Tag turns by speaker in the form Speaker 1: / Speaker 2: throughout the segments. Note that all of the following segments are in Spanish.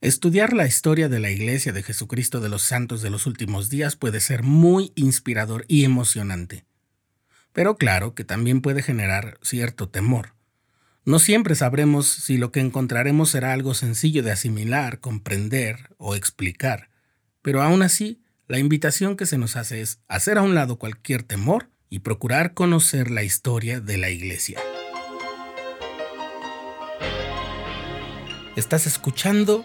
Speaker 1: Estudiar la historia de la Iglesia de Jesucristo de los Santos de los Últimos Días puede ser muy inspirador y emocionante. Pero claro que también puede generar cierto temor. No siempre sabremos si lo que encontraremos será algo sencillo de asimilar, comprender o explicar, pero aún así, la invitación que se nos hace es hacer a un lado cualquier temor y procurar conocer la historia de la Iglesia. Estás escuchando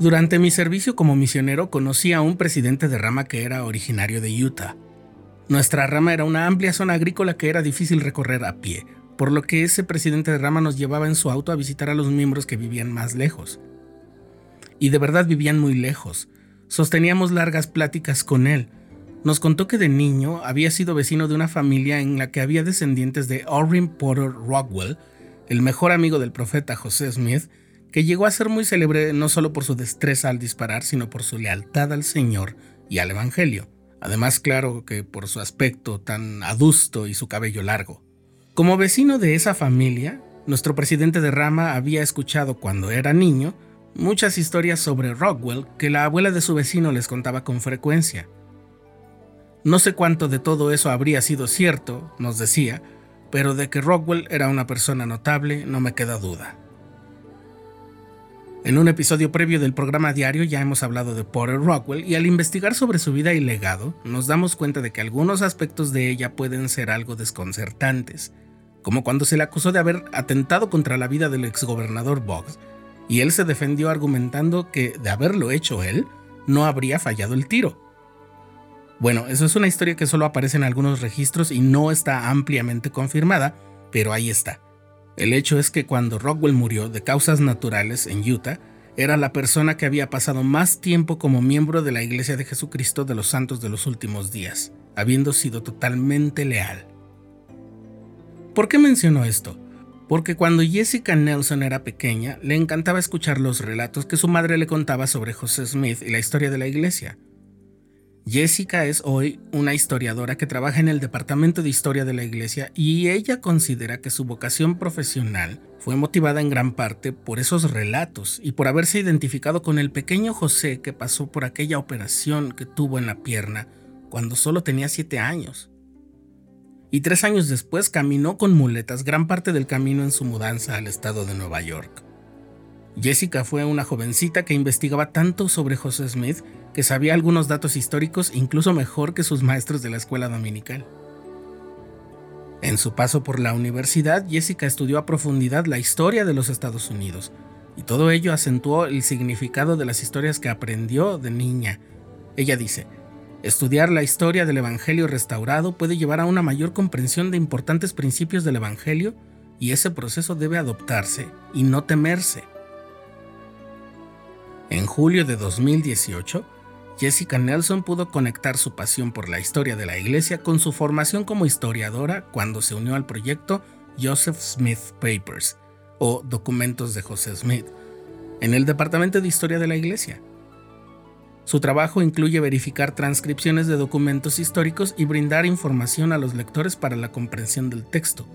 Speaker 1: Durante mi servicio como misionero conocí a un presidente de rama que era originario de Utah. Nuestra rama era una amplia zona agrícola que era difícil recorrer a pie, por lo que ese presidente de rama nos llevaba en su auto a visitar a los miembros que vivían más lejos. Y de verdad vivían muy lejos. Sosteníamos largas pláticas con él. Nos contó que de niño había sido vecino de una familia en la que había descendientes de Orrin Porter Rockwell, el mejor amigo del profeta José Smith, que llegó a ser muy célebre no solo por su destreza al disparar, sino por su lealtad al Señor y al Evangelio. Además, claro que por su aspecto tan adusto y su cabello largo. Como vecino de esa familia, nuestro presidente de rama había escuchado cuando era niño muchas historias sobre Rockwell que la abuela de su vecino les contaba con frecuencia. No sé cuánto de todo eso habría sido cierto, nos decía, pero de que Rockwell era una persona notable no me queda duda. En un episodio previo del programa diario ya hemos hablado de Porter Rockwell y al investigar sobre su vida y legado nos damos cuenta de que algunos aspectos de ella pueden ser algo desconcertantes, como cuando se le acusó de haber atentado contra la vida del exgobernador Boggs, y él se defendió argumentando que de haberlo hecho él, no habría fallado el tiro. Bueno, eso es una historia que solo aparece en algunos registros y no está ampliamente confirmada, pero ahí está. El hecho es que cuando Rockwell murió de causas naturales en Utah, era la persona que había pasado más tiempo como miembro de la Iglesia de Jesucristo de los Santos de los Últimos Días, habiendo sido totalmente leal. ¿Por qué menciono esto? Porque cuando Jessica Nelson era pequeña, le encantaba escuchar los relatos que su madre le contaba sobre José Smith y la historia de la iglesia. Jessica es hoy una historiadora que trabaja en el Departamento de Historia de la Iglesia y ella considera que su vocación profesional fue motivada en gran parte por esos relatos y por haberse identificado con el pequeño José que pasó por aquella operación que tuvo en la pierna cuando solo tenía 7 años. Y tres años después caminó con muletas gran parte del camino en su mudanza al estado de Nueva York. Jessica fue una jovencita que investigaba tanto sobre José Smith que sabía algunos datos históricos incluso mejor que sus maestros de la escuela dominical. En su paso por la universidad, Jessica estudió a profundidad la historia de los Estados Unidos, y todo ello acentuó el significado de las historias que aprendió de niña. Ella dice, estudiar la historia del Evangelio restaurado puede llevar a una mayor comprensión de importantes principios del Evangelio, y ese proceso debe adoptarse y no temerse. En julio de 2018, Jessica Nelson pudo conectar su pasión por la historia de la iglesia con su formación como historiadora cuando se unió al proyecto Joseph Smith Papers, o Documentos de José Smith, en el Departamento de Historia de la Iglesia. Su trabajo incluye verificar transcripciones de documentos históricos y brindar información a los lectores para la comprensión del texto.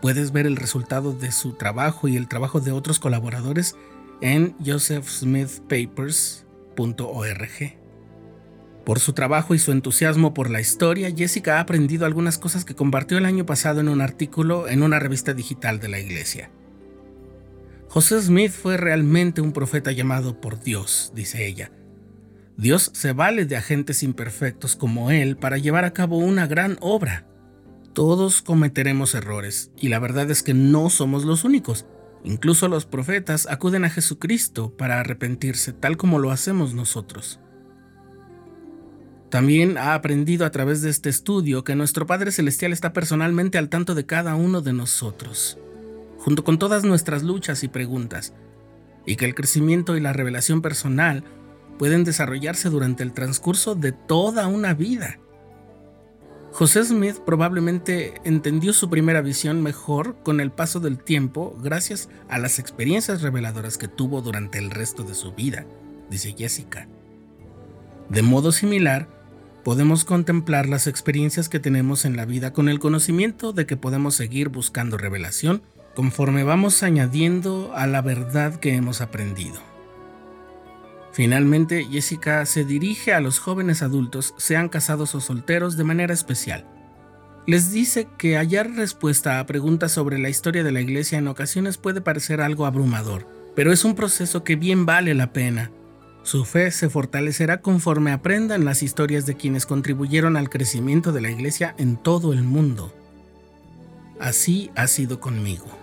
Speaker 1: Puedes ver el resultado de su trabajo y el trabajo de otros colaboradores en Joseph Smith Papers por su trabajo y su entusiasmo por la historia, Jessica ha aprendido algunas cosas que compartió el año pasado en un artículo en una revista digital de la iglesia. José Smith fue realmente un profeta llamado por Dios, dice ella. Dios se vale de agentes imperfectos como él para llevar a cabo una gran obra. Todos cometeremos errores, y la verdad es que no somos los únicos. Incluso los profetas acuden a Jesucristo para arrepentirse, tal como lo hacemos nosotros. También ha aprendido a través de este estudio que nuestro Padre Celestial está personalmente al tanto de cada uno de nosotros. Junto con todas nuestras luchas y preguntas, y que el crecimiento y la revelación personal pueden desarrollarse durante el transcurso de toda una vida. José Smith probablemente entendió su primera visión mejor con el paso del tiempo gracias a las experiencias reveladoras que tuvo durante el resto de su vida, dice Jessica. De modo similar, podemos contemplar las experiencias que tenemos en la vida con el conocimiento de que podemos seguir buscando revelación conforme vamos añadiendo a la verdad que hemos aprendido. Finalmente, Jessica se dirige a los jóvenes adultos, sean casados o solteros, de manera especial. Les dice que hallar respuesta a preguntas sobre la historia de la iglesia en ocasiones puede parecer algo abrumador, pero es un proceso que bien vale la pena. Su fe se fortalecerá conforme aprendan las historias de quienes contribuyeron al crecimiento de la iglesia en todo el mundo. Así ha sido conmigo.